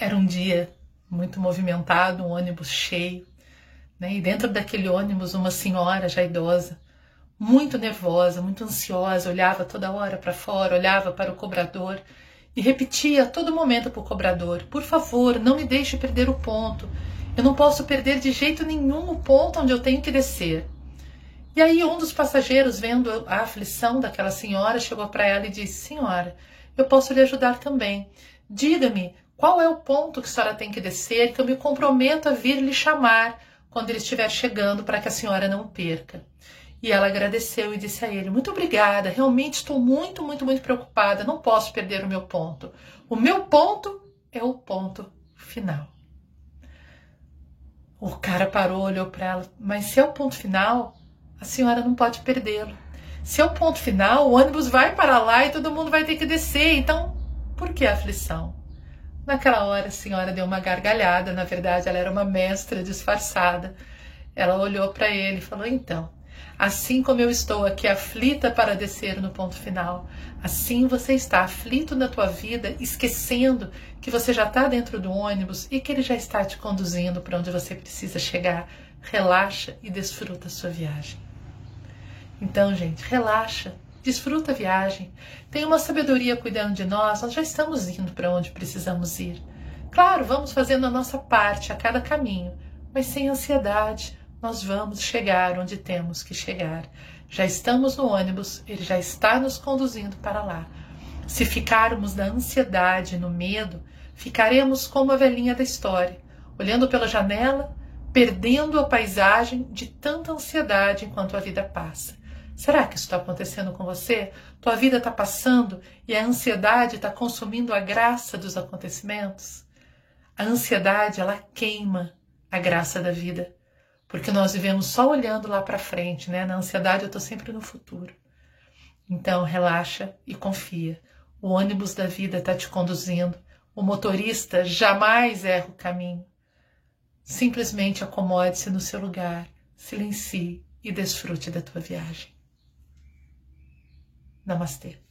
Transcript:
Era um dia muito movimentado, um ônibus cheio, né? E dentro daquele ônibus, uma senhora já idosa, muito nervosa, muito ansiosa, olhava toda hora para fora, olhava para o cobrador e repetia a todo momento para o cobrador: Por favor, não me deixe perder o ponto. Eu não posso perder de jeito nenhum o ponto onde eu tenho que descer. E aí, um dos passageiros, vendo a aflição daquela senhora, chegou para ela e disse: Senhora, eu posso lhe ajudar também. Diga-me qual é o ponto que a senhora tem que descer, que eu me comprometo a vir lhe chamar quando ele estiver chegando para que a senhora não perca. E ela agradeceu e disse a ele: Muito obrigada, realmente estou muito, muito, muito preocupada, não posso perder o meu ponto. O meu ponto é o ponto final. O cara parou, olhou para ela, mas se é o ponto final, a senhora não pode perdê-lo. Se é o ponto final, o ônibus vai para lá e todo mundo vai ter que descer. Então, por que a aflição? Naquela hora, a senhora deu uma gargalhada. Na verdade, ela era uma mestra disfarçada. Ela olhou para ele e falou: Então, assim como eu estou aqui aflita para descer no ponto final, assim você está aflito na tua vida, esquecendo que você já está dentro do ônibus e que ele já está te conduzindo para onde você precisa chegar. Relaxa e desfruta a sua viagem. Então, gente, relaxa, desfruta a viagem. Tem uma sabedoria cuidando de nós, nós já estamos indo para onde precisamos ir. Claro, vamos fazendo a nossa parte a cada caminho, mas sem ansiedade, nós vamos chegar onde temos que chegar. Já estamos no ônibus, ele já está nos conduzindo para lá. Se ficarmos na ansiedade, no medo, ficaremos como a velhinha da história, olhando pela janela, perdendo a paisagem de tanta ansiedade enquanto a vida passa. Será que isso está acontecendo com você? Tua vida está passando e a ansiedade está consumindo a graça dos acontecimentos? A ansiedade, ela queima a graça da vida, porque nós vivemos só olhando lá para frente, né? Na ansiedade eu estou sempre no futuro. Então relaxa e confia. O ônibus da vida está te conduzindo. O motorista jamais erra o caminho. Simplesmente acomode-se no seu lugar, silencie e desfrute da tua viagem. ナマステ。